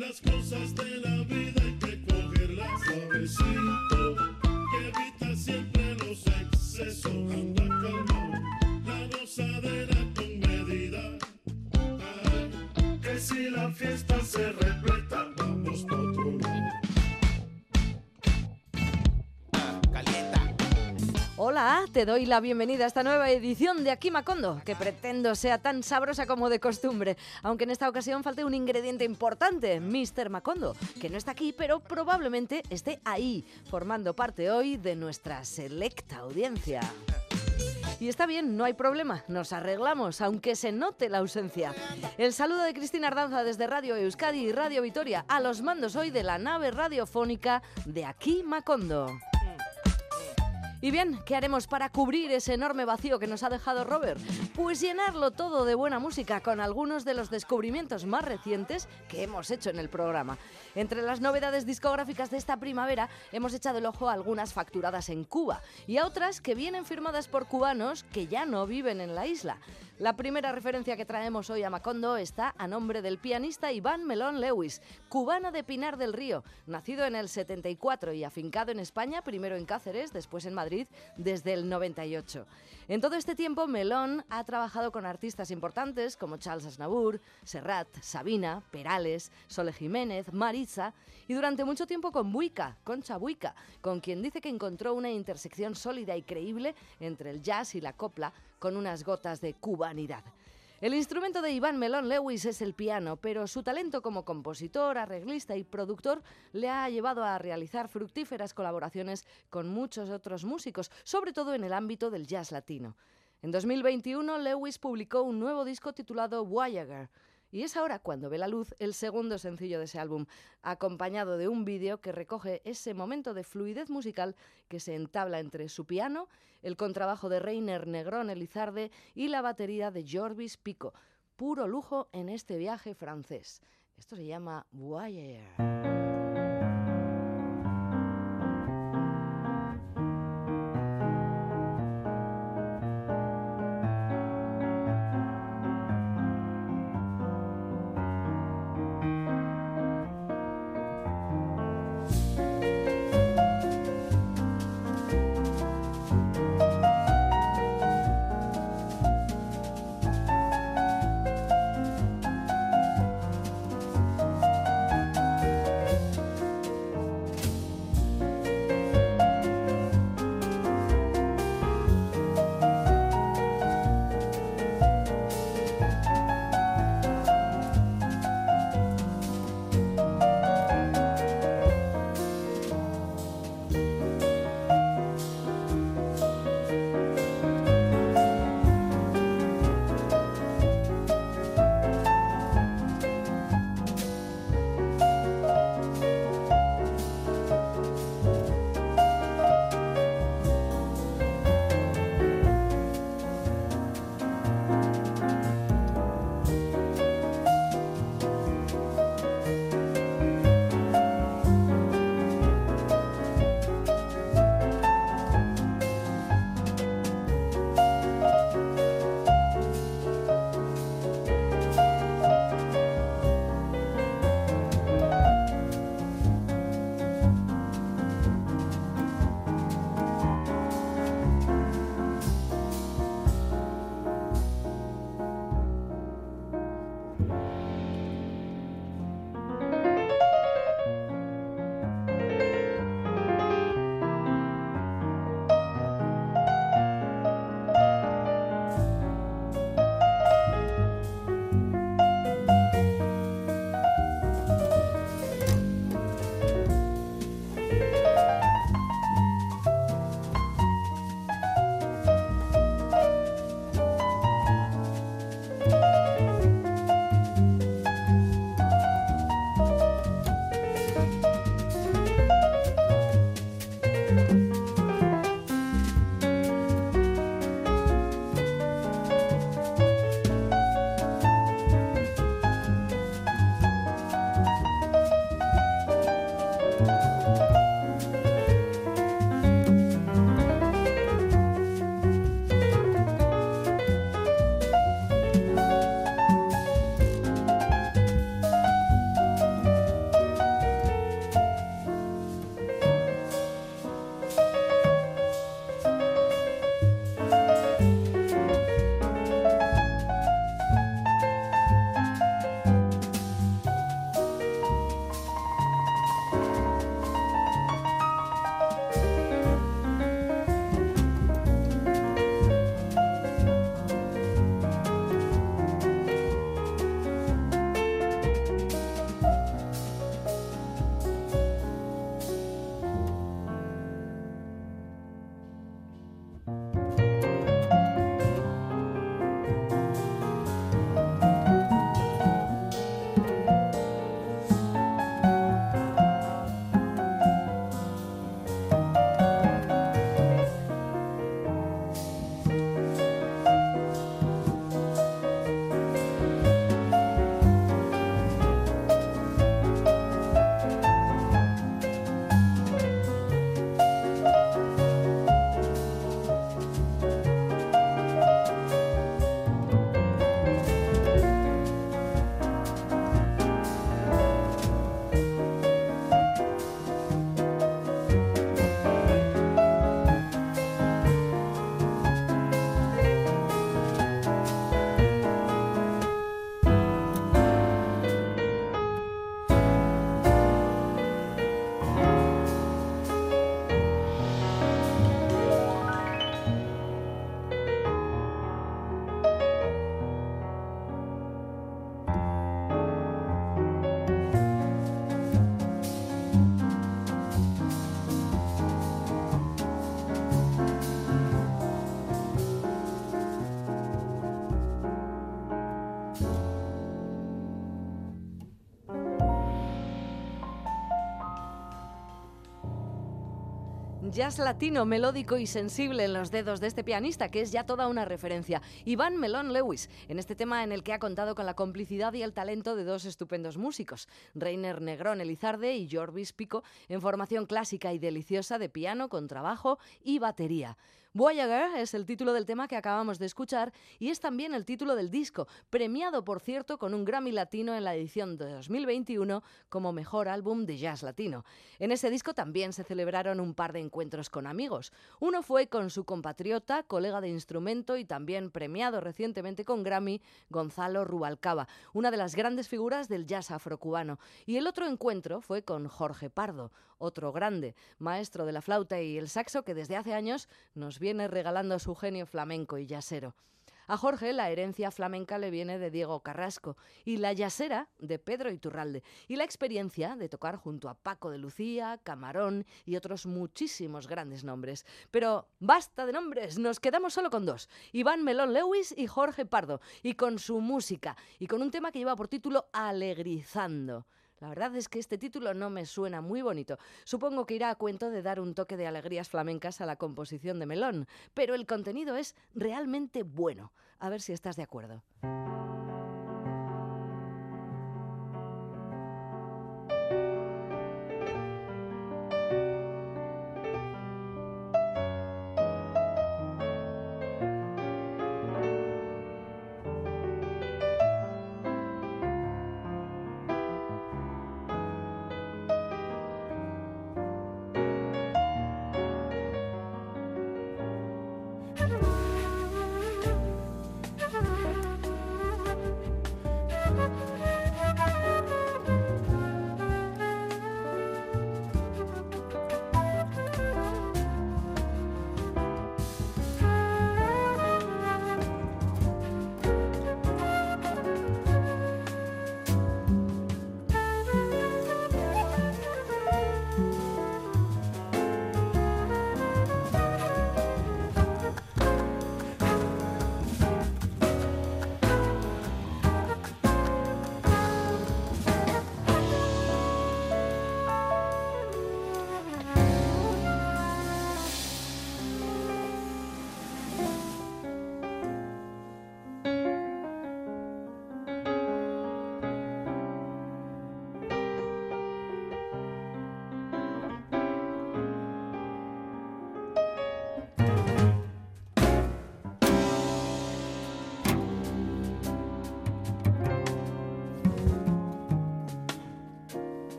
Las cosas de la vida hay que cogerlas suavecito, que evita siempre los excesos. Anda calmado, la gozadera con medida. Que si la fiesta se repleta, Te doy la bienvenida a esta nueva edición de Aquí Macondo, que pretendo sea tan sabrosa como de costumbre, aunque en esta ocasión falte un ingrediente importante, Mr. Macondo, que no está aquí, pero probablemente esté ahí, formando parte hoy de nuestra selecta audiencia. Y está bien, no hay problema, nos arreglamos, aunque se note la ausencia. El saludo de Cristina Ardanza desde Radio Euskadi y Radio Vitoria, a los mandos hoy de la nave radiofónica de Aquí Macondo. Y bien, ¿qué haremos para cubrir ese enorme vacío que nos ha dejado Robert? Pues llenarlo todo de buena música con algunos de los descubrimientos más recientes que hemos hecho en el programa. Entre las novedades discográficas de esta primavera hemos echado el ojo a algunas facturadas en Cuba y a otras que vienen firmadas por cubanos que ya no viven en la isla. La primera referencia que traemos hoy a Macondo está a nombre del pianista Iván Melón Lewis, cubano de Pinar del Río, nacido en el 74 y afincado en España, primero en Cáceres, después en Madrid, desde el 98. En todo este tiempo, Melón ha trabajado con artistas importantes como Charles Aznavour, Serrat, Sabina, Perales, Sole Jiménez, Maritza y durante mucho tiempo con Buica, Concha Buica, con quien dice que encontró una intersección sólida y creíble entre el jazz y la copla con unas gotas de cubanidad. El instrumento de Iván Melón Lewis es el piano, pero su talento como compositor, arreglista y productor le ha llevado a realizar fructíferas colaboraciones con muchos otros músicos, sobre todo en el ámbito del jazz latino. En 2021, Lewis publicó un nuevo disco titulado Voyager. Y es ahora cuando ve la luz el segundo sencillo de ese álbum, acompañado de un vídeo que recoge ese momento de fluidez musical que se entabla entre su piano, el contrabajo de Reiner Negrón Elizarde y la batería de Jorvis Pico. Puro lujo en este viaje francés. Esto se llama Voyager. Jazz latino, melódico y sensible en los dedos de este pianista, que es ya toda una referencia. Iván Melón Lewis, en este tema en el que ha contado con la complicidad y el talento de dos estupendos músicos, Reiner Negrón Elizarde y Jorvis Pico, en formación clásica y deliciosa de piano, contrabajo y batería. Voyager es el título del tema que acabamos de escuchar y es también el título del disco, premiado por cierto con un Grammy Latino en la edición de 2021 como mejor álbum de jazz latino. En ese disco también se celebraron un par de encuentros con amigos. Uno fue con su compatriota, colega de instrumento y también premiado recientemente con Grammy, Gonzalo Rubalcaba, una de las grandes figuras del jazz afrocubano. Y el otro encuentro fue con Jorge Pardo, otro grande, maestro de la flauta y el saxo que desde hace años nos viene regalando su genio flamenco y yasero. A Jorge la herencia flamenca le viene de Diego Carrasco y la yasera de Pedro Iturralde y la experiencia de tocar junto a Paco de Lucía, Camarón y otros muchísimos grandes nombres. Pero basta de nombres, nos quedamos solo con dos, Iván Melón Lewis y Jorge Pardo, y con su música y con un tema que lleva por título Alegrizando. La verdad es que este título no me suena muy bonito. Supongo que irá a cuento de dar un toque de alegrías flamencas a la composición de Melón, pero el contenido es realmente bueno. A ver si estás de acuerdo.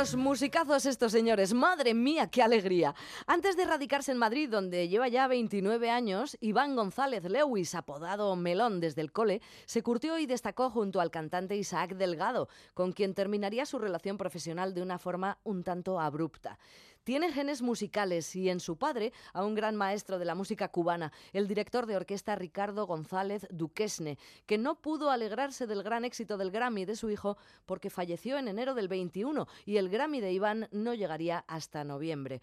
Unos musicazos estos señores, madre mía, qué alegría. Antes de radicarse en Madrid, donde lleva ya 29 años, Iván González Lewis, apodado Melón desde el cole, se curtió y destacó junto al cantante Isaac Delgado, con quien terminaría su relación profesional de una forma un tanto abrupta. Tiene genes musicales y en su padre a un gran maestro de la música cubana, el director de orquesta Ricardo González Duquesne, que no pudo alegrarse del gran éxito del Grammy de su hijo porque falleció en enero del 21 y el Grammy de Iván no llegaría hasta noviembre.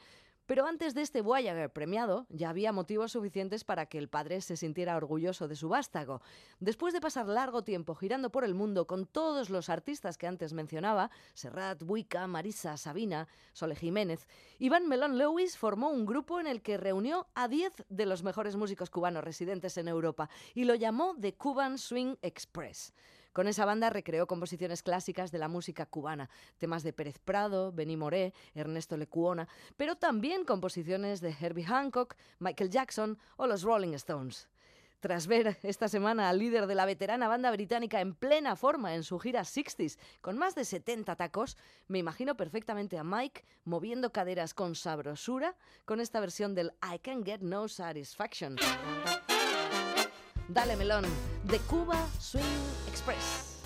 Pero antes de este Voyager premiado, ya había motivos suficientes para que el padre se sintiera orgulloso de su vástago. Después de pasar largo tiempo girando por el mundo con todos los artistas que antes mencionaba, Serrat, Buica, Marisa, Sabina, Sole Jiménez, Iván Melón Lewis formó un grupo en el que reunió a 10 de los mejores músicos cubanos residentes en Europa y lo llamó The Cuban Swing Express. Con esa banda recreó composiciones clásicas de la música cubana, temas de Pérez Prado, Benny Moré, Ernesto Lecuona, pero también composiciones de Herbie Hancock, Michael Jackson o los Rolling Stones. Tras ver esta semana al líder de la veterana banda británica en plena forma en su gira 60s, con más de 70 tacos, me imagino perfectamente a Mike moviendo caderas con sabrosura con esta versión del I Can Get No Satisfaction. Dale melón, de Cuba Swing Express.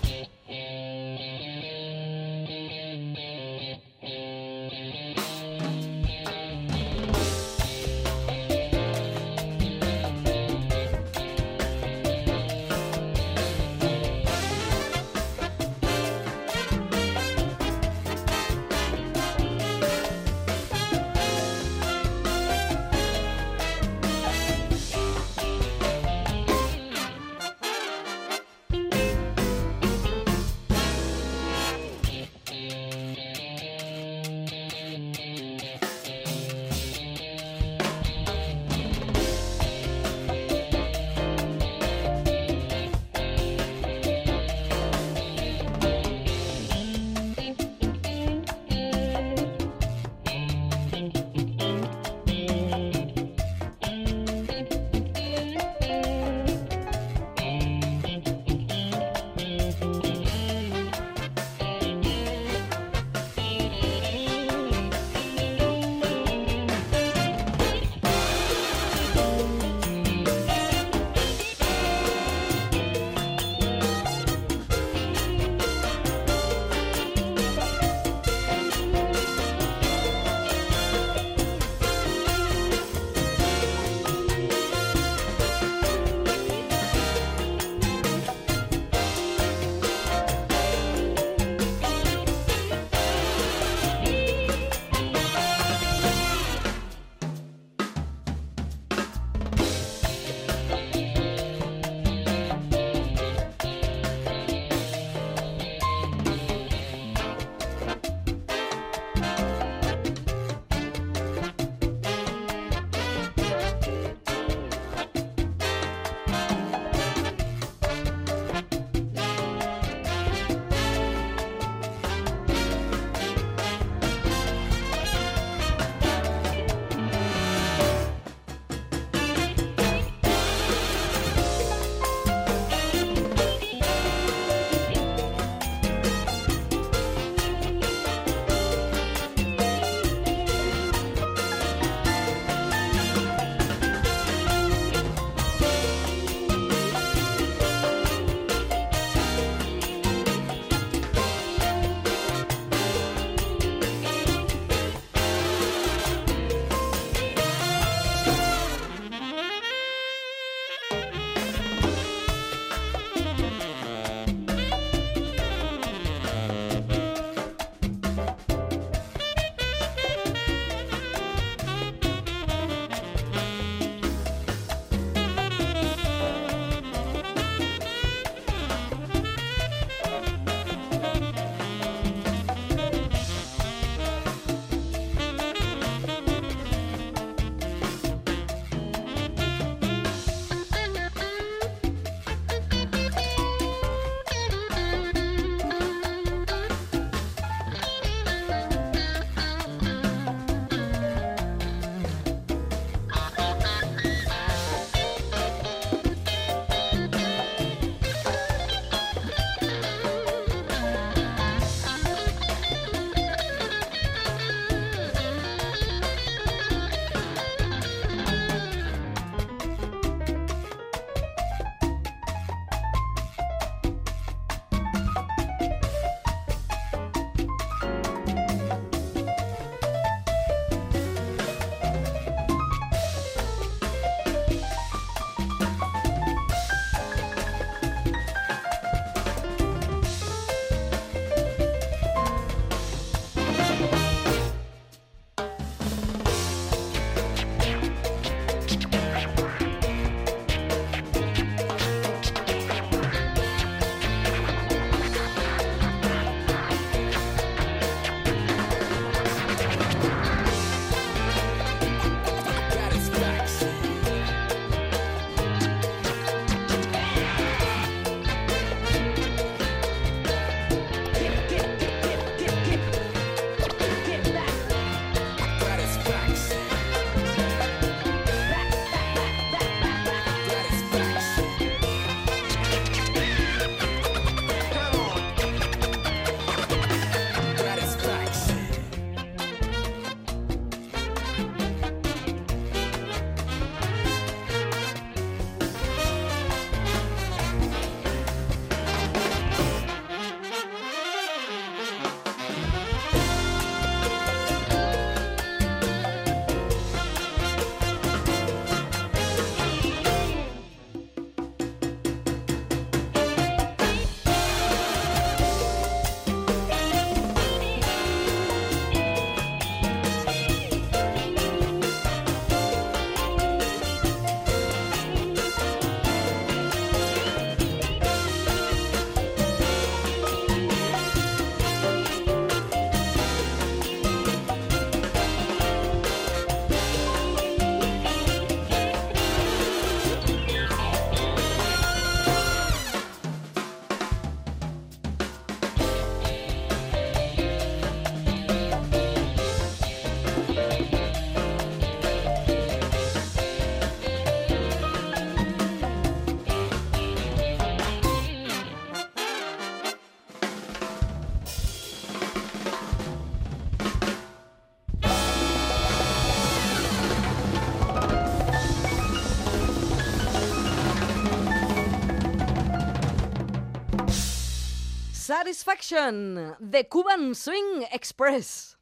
Satisfaction, Cuban Swing Express.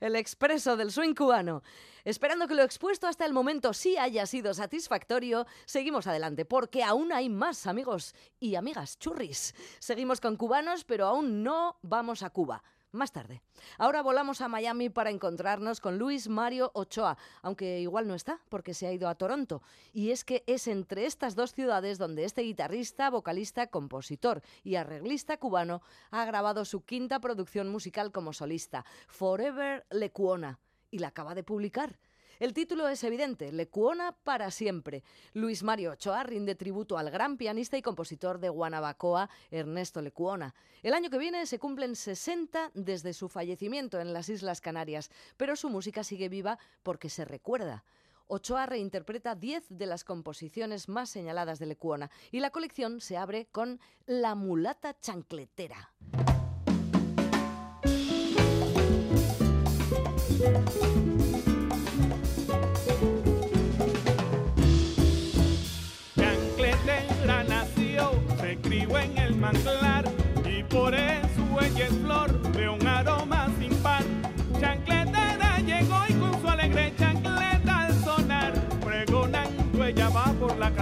El expreso del swing cubano. Esperando que lo expuesto hasta el momento sí haya sido satisfactorio, seguimos adelante, porque aún hay más amigos y amigas churris. Seguimos con cubanos, pero aún no vamos a Cuba más tarde. Ahora volamos a Miami para encontrarnos con Luis Mario Ochoa, aunque igual no está porque se ha ido a Toronto. Y es que es entre estas dos ciudades donde este guitarrista, vocalista, compositor y arreglista cubano ha grabado su quinta producción musical como solista, Forever Lecuona, y la acaba de publicar. El título es evidente, Lecuona para siempre. Luis Mario Ochoa rinde tributo al gran pianista y compositor de Guanabacoa, Ernesto Lecuona. El año que viene se cumplen 60 desde su fallecimiento en las Islas Canarias, pero su música sigue viva porque se recuerda. Ochoa reinterpreta 10 de las composiciones más señaladas de Lecuona y la colección se abre con La mulata chancletera.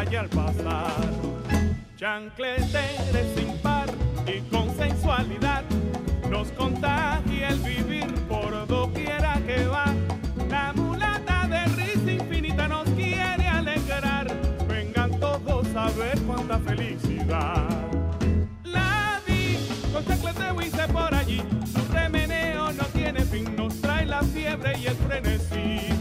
Calle al pasar. Chancletera es sin par y con sensualidad nos contagia el vivir por doquiera que va. La mulata de risa infinita nos quiere alegrar. Vengan todos a ver cuánta felicidad. por allí. Su remeneo no tiene fin, nos trae la fiebre y el frenesí.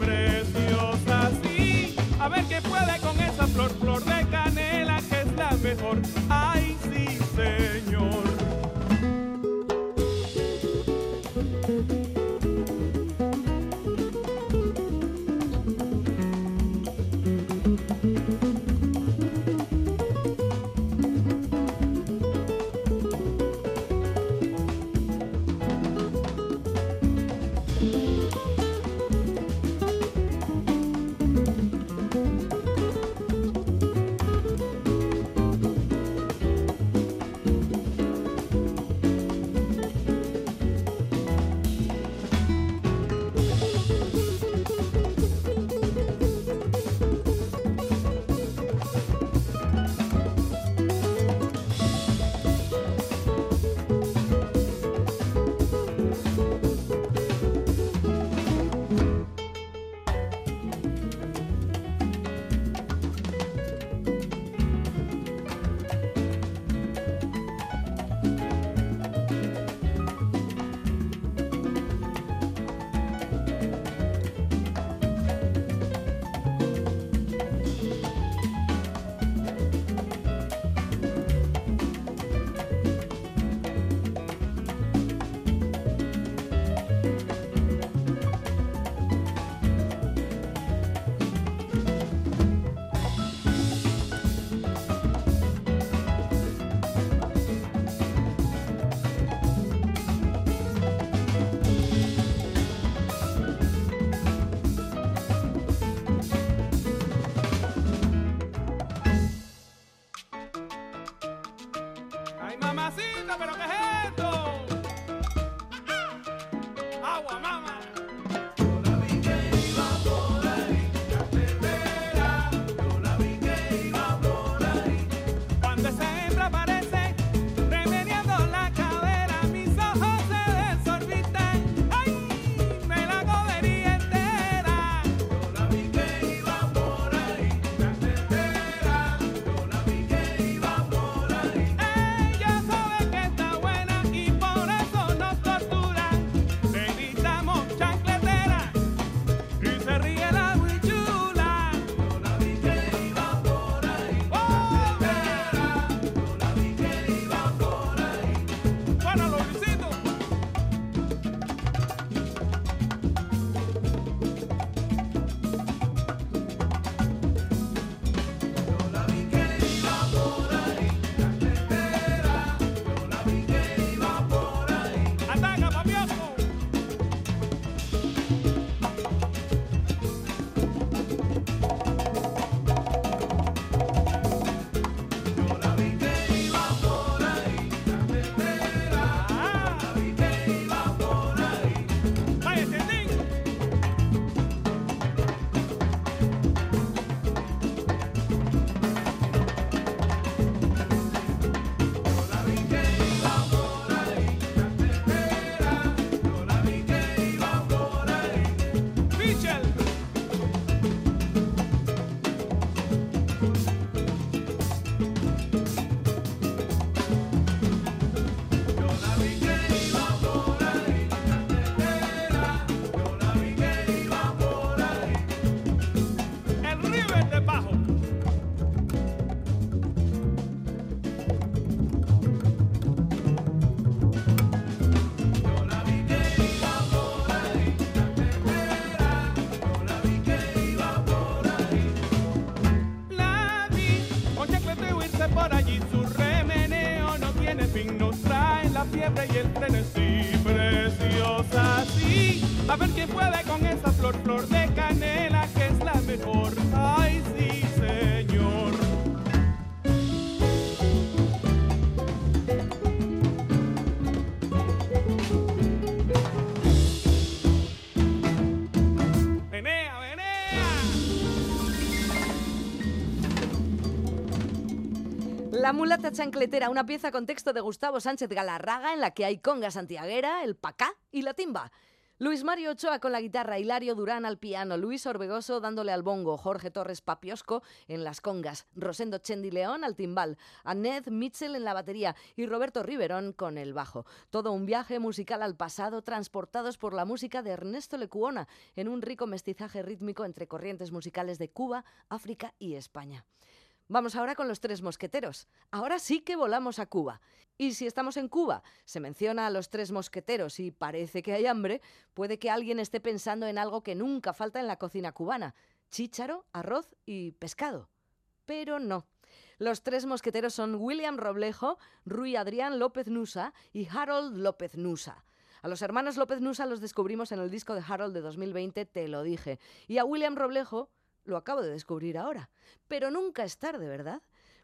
Mulata chancletera, una pieza con texto de Gustavo Sánchez Galarraga en la que hay conga santiaguera, el pacá y la timba. Luis Mario Ochoa con la guitarra, Hilario Durán al piano, Luis Orbegoso dándole al bongo, Jorge Torres Papiosco en las congas, Rosendo Chendi León al timbal, Annette Mitchell en la batería y Roberto Riverón con el bajo. Todo un viaje musical al pasado transportados por la música de Ernesto Lecuona en un rico mestizaje rítmico entre corrientes musicales de Cuba, África y España. Vamos ahora con los tres mosqueteros. Ahora sí que volamos a Cuba. Y si estamos en Cuba, se menciona a los tres mosqueteros y parece que hay hambre, puede que alguien esté pensando en algo que nunca falta en la cocina cubana. Chícharo, arroz y pescado. Pero no. Los tres mosqueteros son William Roblejo, Rui Adrián López Nusa y Harold López Nusa. A los hermanos López Nusa los descubrimos en el disco de Harold de 2020, Te lo dije. Y a William Roblejo lo acabo de descubrir ahora. Pero nunca es tarde, ¿verdad?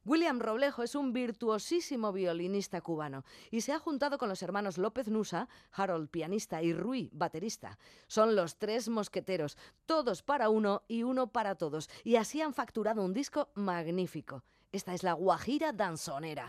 William Roblejo es un virtuosísimo violinista cubano y se ha juntado con los hermanos López Nusa, Harold pianista y Rui baterista. Son los tres mosqueteros, todos para uno y uno para todos, y así han facturado un disco magnífico. Esta es la Guajira Danzonera.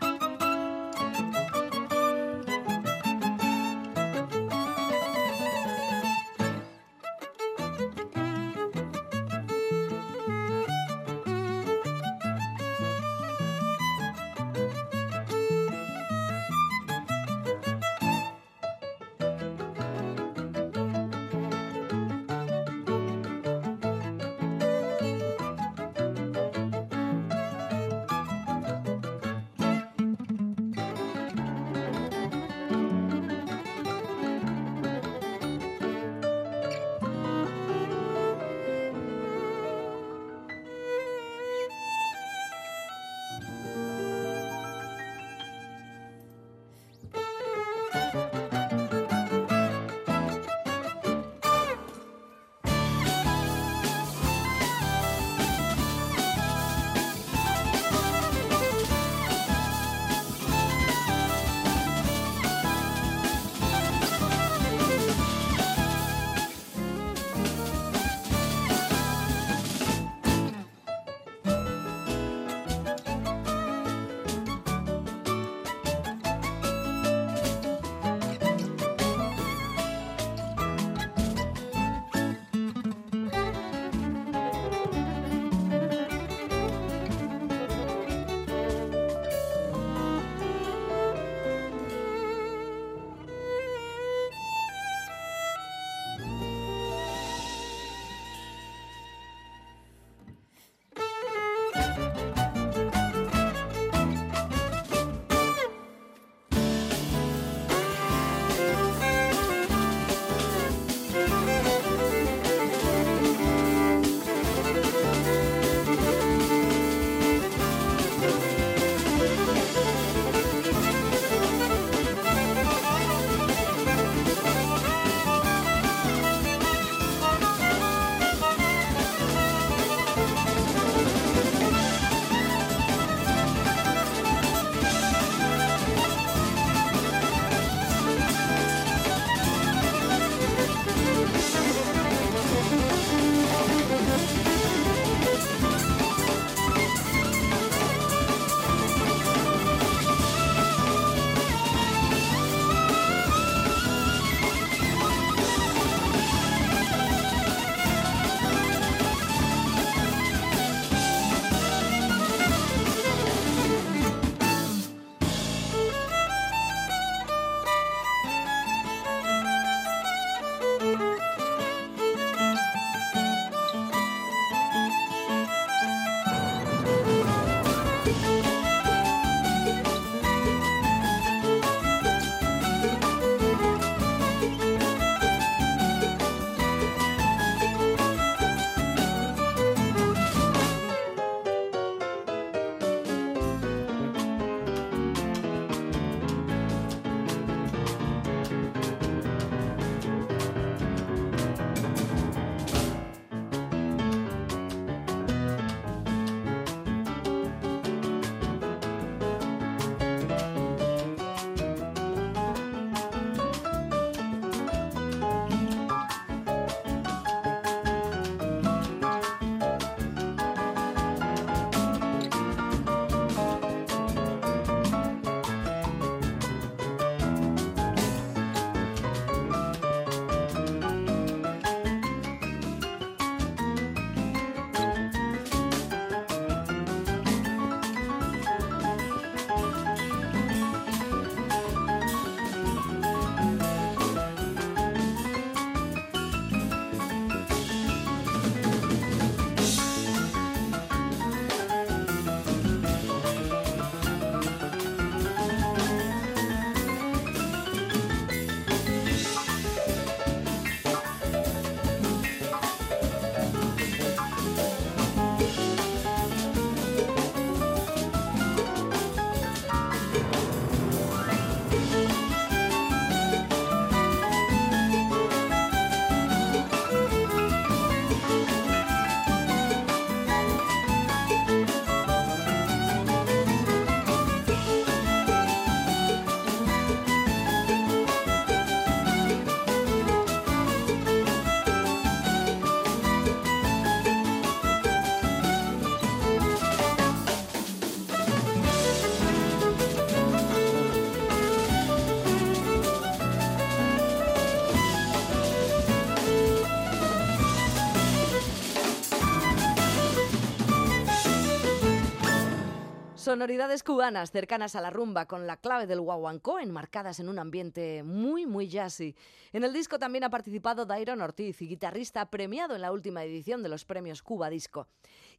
Sonoridades cubanas cercanas a la rumba con la clave del guaguancó enmarcadas en un ambiente muy, muy jazzy. En el disco también ha participado Dairon Ortiz, guitarrista premiado en la última edición de los premios Cuba Disco.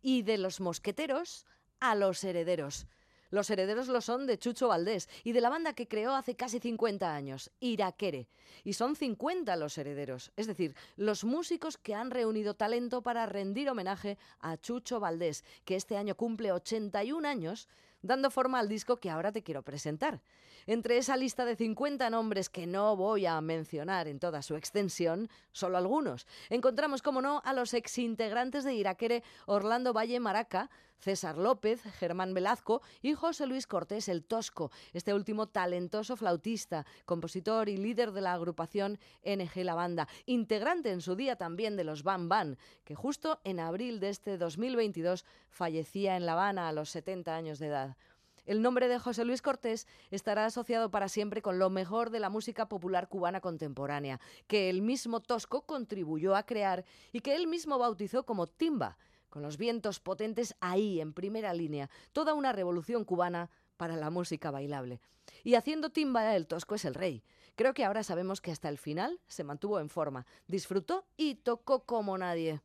Y de los mosqueteros a los herederos. Los herederos lo son de Chucho Valdés y de la banda que creó hace casi 50 años, Iraquere. Y son 50 los herederos, es decir, los músicos que han reunido talento para rendir homenaje a Chucho Valdés, que este año cumple 81 años dando forma al disco que ahora te quiero presentar. Entre esa lista de 50 nombres que no voy a mencionar en toda su extensión, solo algunos, encontramos, como no, a los exintegrantes de Iraquere Orlando Valle Maraca, César López, Germán Velazco y José Luis Cortés el Tosco, este último talentoso flautista, compositor y líder de la agrupación NG La Banda, integrante en su día también de los Ban Ban, que justo en abril de este 2022 fallecía en La Habana a los 70 años de edad. El nombre de José Luis Cortés estará asociado para siempre con lo mejor de la música popular cubana contemporánea, que el mismo Tosco contribuyó a crear y que él mismo bautizó como timba, con los vientos potentes ahí, en primera línea, toda una revolución cubana para la música bailable. Y haciendo timba el Tosco es el rey. Creo que ahora sabemos que hasta el final se mantuvo en forma, disfrutó y tocó como nadie.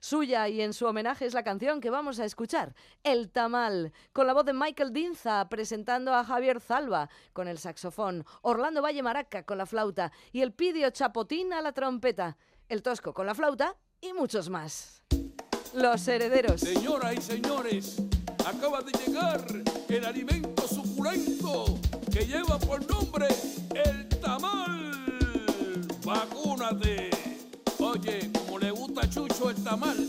Suya y en su homenaje es la canción que vamos a escuchar, El Tamal, con la voz de Michael Dinza presentando a Javier Zalba con el saxofón, Orlando Valle Maraca con la flauta y el Pidio Chapotín a la trompeta, el Tosco con la flauta y muchos más. Los herederos. Señoras y señores, acaba de llegar el alimento suculento que lleva por nombre el tamal. Vacúnate. Oye, como le gusta a Chucho el tamal,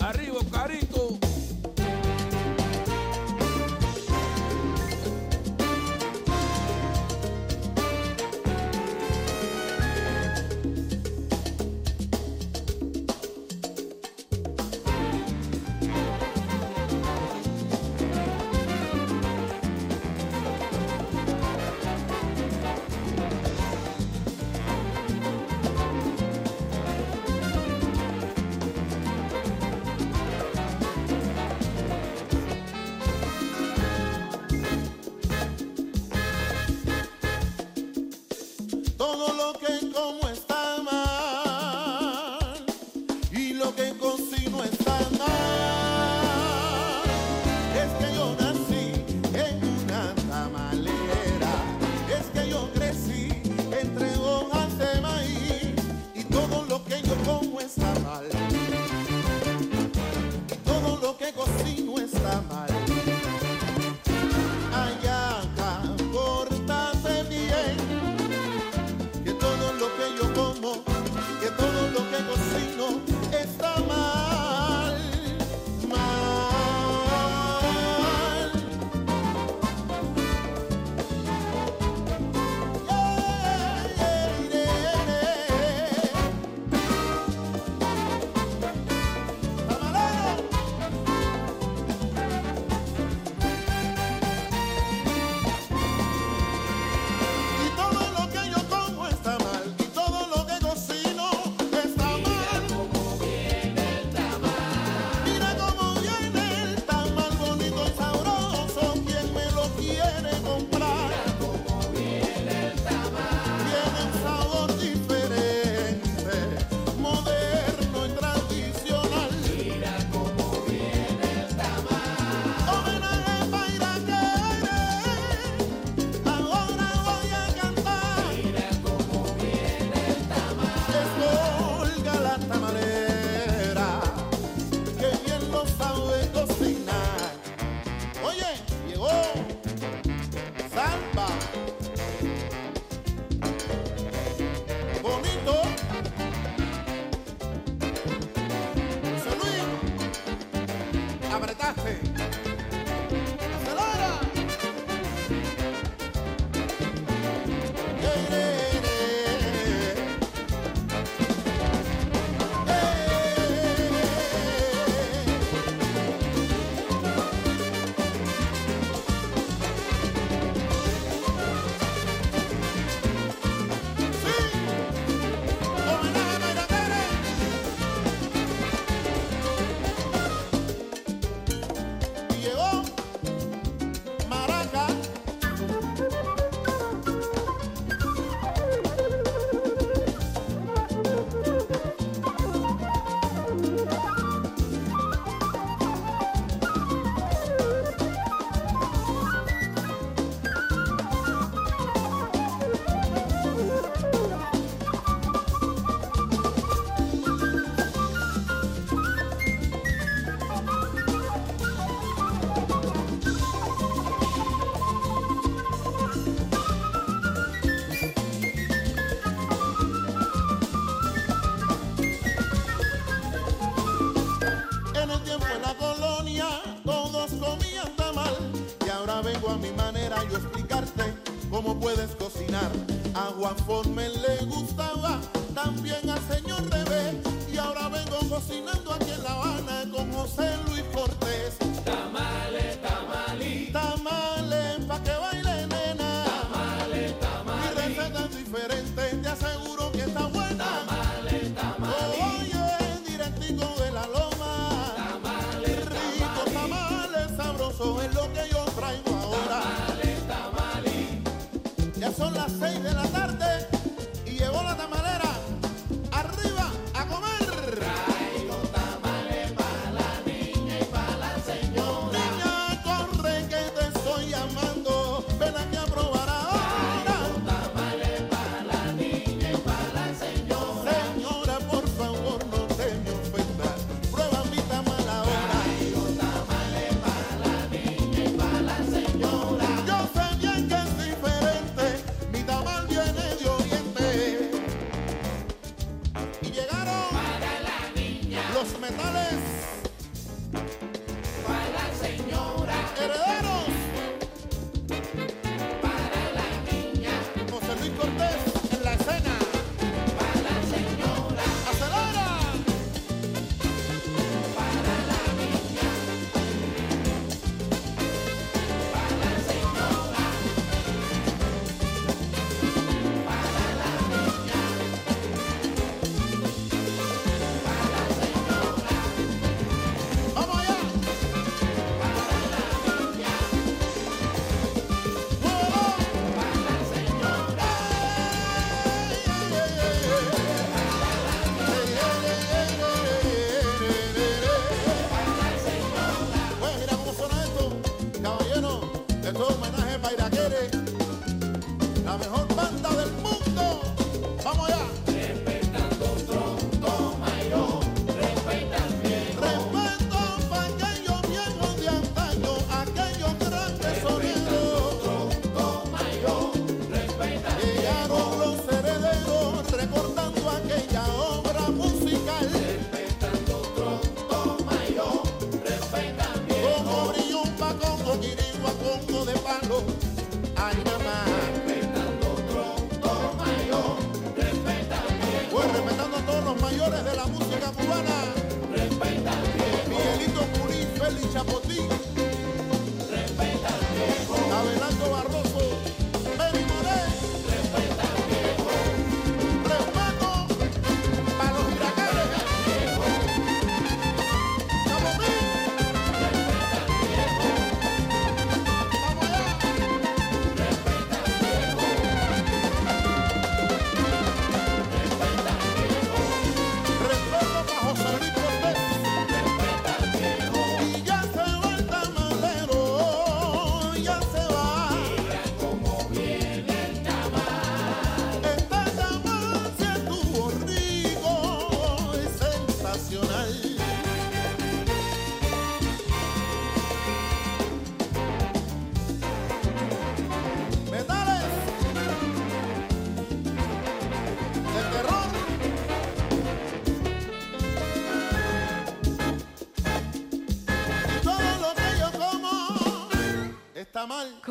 arriba carito. Ahora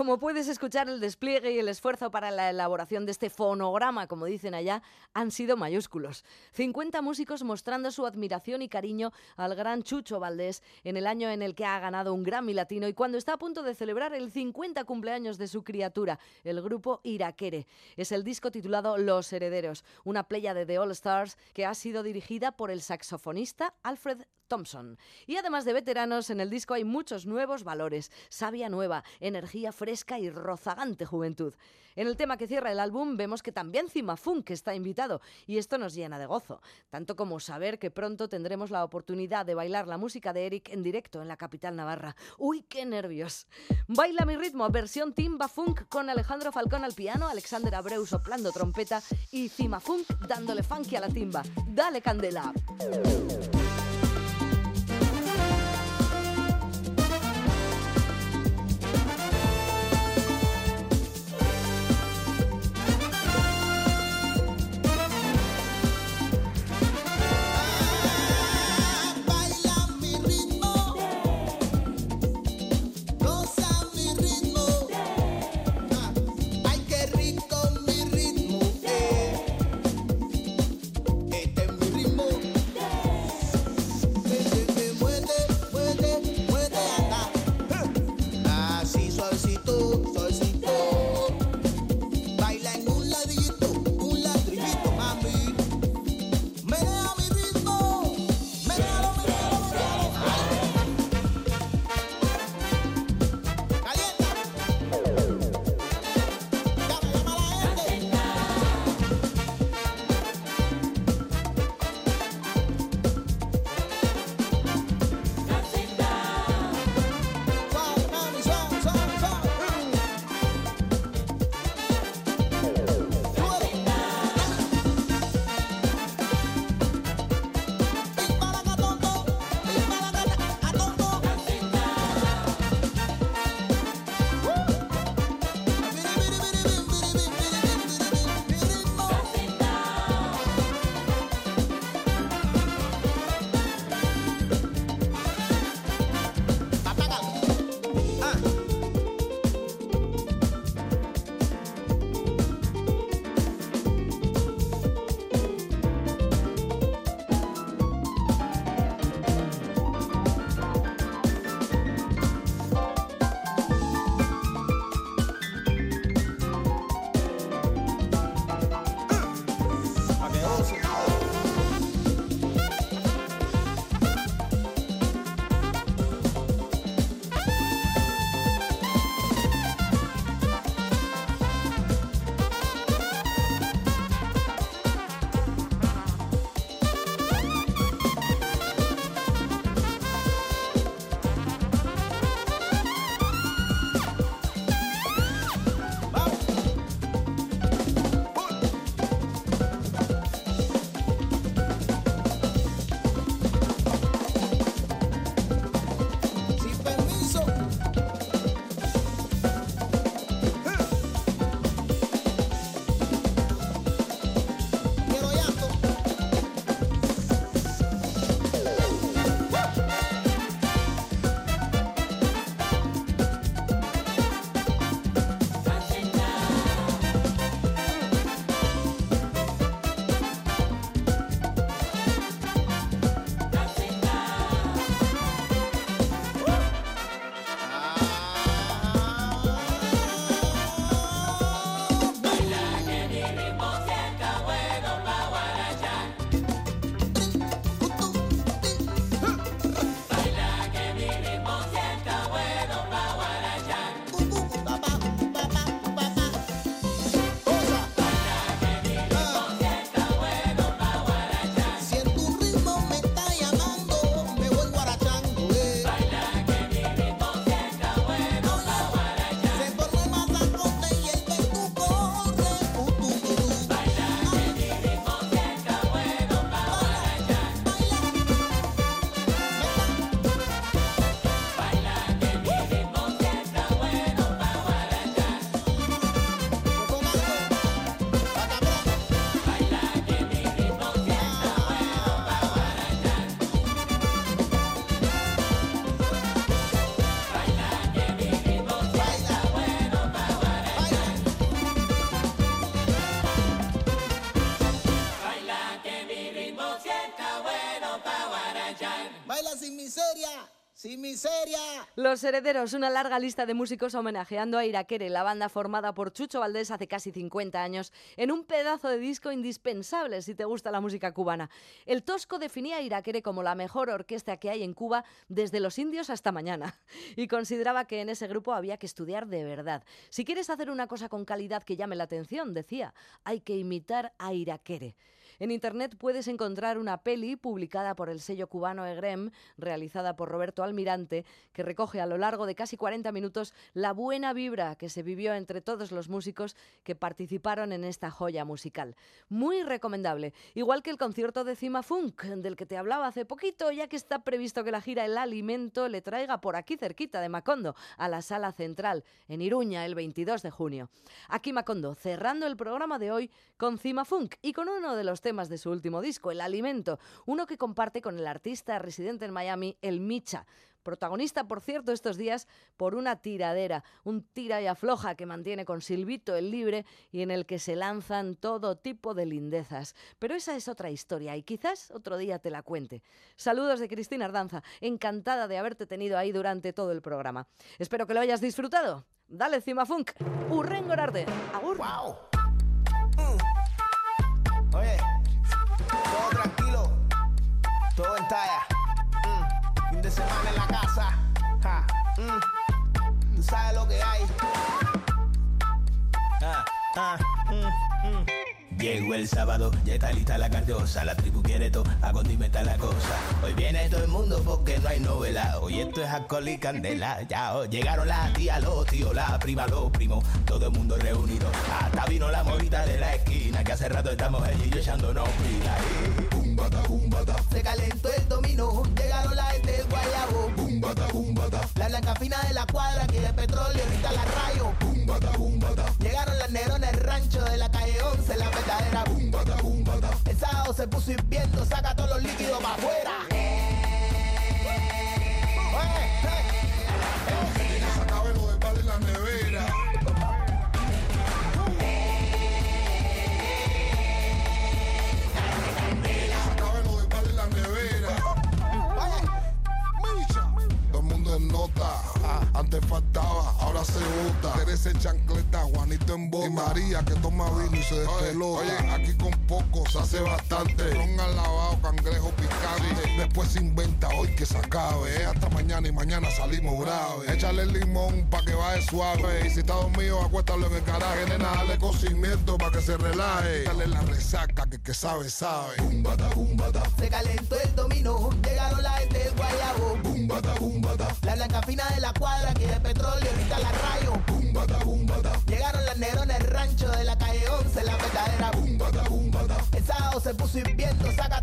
Como puedes escuchar, el despliegue y el esfuerzo para la elaboración de este fonograma, como dicen allá, han sido mayúsculos. 50 músicos mostrando su admiración y cariño al gran Chucho Valdés en el año en el que ha ganado un Grammy Latino y cuando está a punto de celebrar el 50 cumpleaños de su criatura, el grupo Iraquere. Es el disco titulado Los Herederos, una playa de The All Stars que ha sido dirigida por el saxofonista Alfred Thompson. Y además de veteranos, en el disco hay muchos nuevos valores, savia nueva, energía fresca y rozagante juventud. En el tema que cierra el álbum vemos que también Cima Funk está invitado y esto nos llena de gozo, tanto como saber que pronto tendremos la oportunidad de bailar la música de Eric en directo en la capital navarra. ¡Uy, qué nervios! Baila mi ritmo, versión Timba Funk con Alejandro Falcón al piano, Alexander Abreu soplando trompeta y Cima Funk dándole funky a la timba. ¡Dale candela! Sin miseria. Los Herederos, una larga lista de músicos homenajeando a Iraquere, la banda formada por Chucho Valdés hace casi 50 años, en un pedazo de disco indispensable si te gusta la música cubana. El Tosco definía a Iraquere como la mejor orquesta que hay en Cuba desde los indios hasta mañana y consideraba que en ese grupo había que estudiar de verdad. Si quieres hacer una cosa con calidad que llame la atención, decía, hay que imitar a Iraquere. En internet puedes encontrar una peli publicada por el sello cubano Egrem, realizada por Roberto Almirante, que recoge a lo largo de casi 40 minutos la buena vibra que se vivió entre todos los músicos que participaron en esta joya musical. Muy recomendable, igual que el concierto de Cima Funk, del que te hablaba hace poquito, ya que está previsto que la gira El Alimento le traiga por aquí cerquita de Macondo, a la sala central, en Iruña, el 22 de junio. Aquí Macondo, cerrando el programa de hoy con Cima Funk y con uno de los temas de su último disco, El Alimento, uno que comparte con el artista residente en Miami, El Micha. Protagonista, por cierto, estos días por una tiradera, un tira y afloja que mantiene con Silvito el libre y en el que se lanzan todo tipo de lindezas. Pero esa es otra historia y quizás otro día te la cuente. Saludos de Cristina Ardanza, encantada de haberte tenido ahí durante todo el programa. Espero que lo hayas disfrutado. Dale, Cima Funk. Urren Gorarte. Agur. ¡Wow! De semana en la casa. Ja. Mm. Sabes lo que hay. Ah, ah, mm, mm. Llegó el sábado, ya está lista la cardosa, la tribu quiere todo, a condimentar la cosa. Hoy viene todo el mundo porque no hay novela, hoy esto es alcohol y candela. Ya oh, llegaron las tías, los tíos, la prima, los primos, todo el mundo reunido. Hasta vino la movida de la esquina, que hace rato estamos allí y yo echándonos pila. Bumbata, Se calentó el dominó, llegaron la gente del guayabo. bumbata, bumbata, La blanca fina de la cuadra, que de petróleo, ahorita la rayo. bumbata, bumbata, Llegaron las negros en el rancho de la calle 11, la verdadera bumbata, bumbata. El sábado se puso hirviendo, saca todos los líquidos para afuera. Antes faltaba, ahora se vota. Teresa en chancleta, Juanito en boca. Y María que toma vino y se despelota. Oye, aquí con poco se hace bastante. Ron al lavado, cangrejo picante. Después se inventa hoy que se acabe. Hasta mañana y mañana salimos graves. Échale el limón pa' que baje suave. Y si está dormido, acuéstalo en el garaje. Nena, dale cocimiento pa' que se relaje. Dale la resaca que que sabe, sabe. Bumbata, bumbata, Se calentó el dominó, llegaron la gente del guayabo. bumbata, bumbata, La blanca fina de la cuadra, que de petróleo, ahorita la rayo. bumbata, bumbata, Llegaron las negros en el rancho de la calle 11, la verdadera bumbata, bumbata. El sábado se puso hirviendo, saca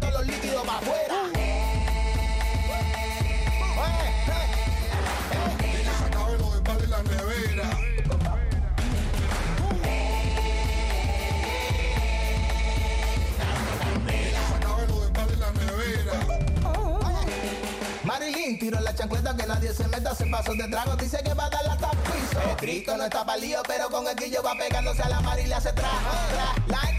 Tiró en la chancleta que nadie se meta, se pasó de trago, dice que va a dar piso. El grito no está lío, pero con el guillo va pegándose a la mar y le hace tra, tra.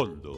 Macondo.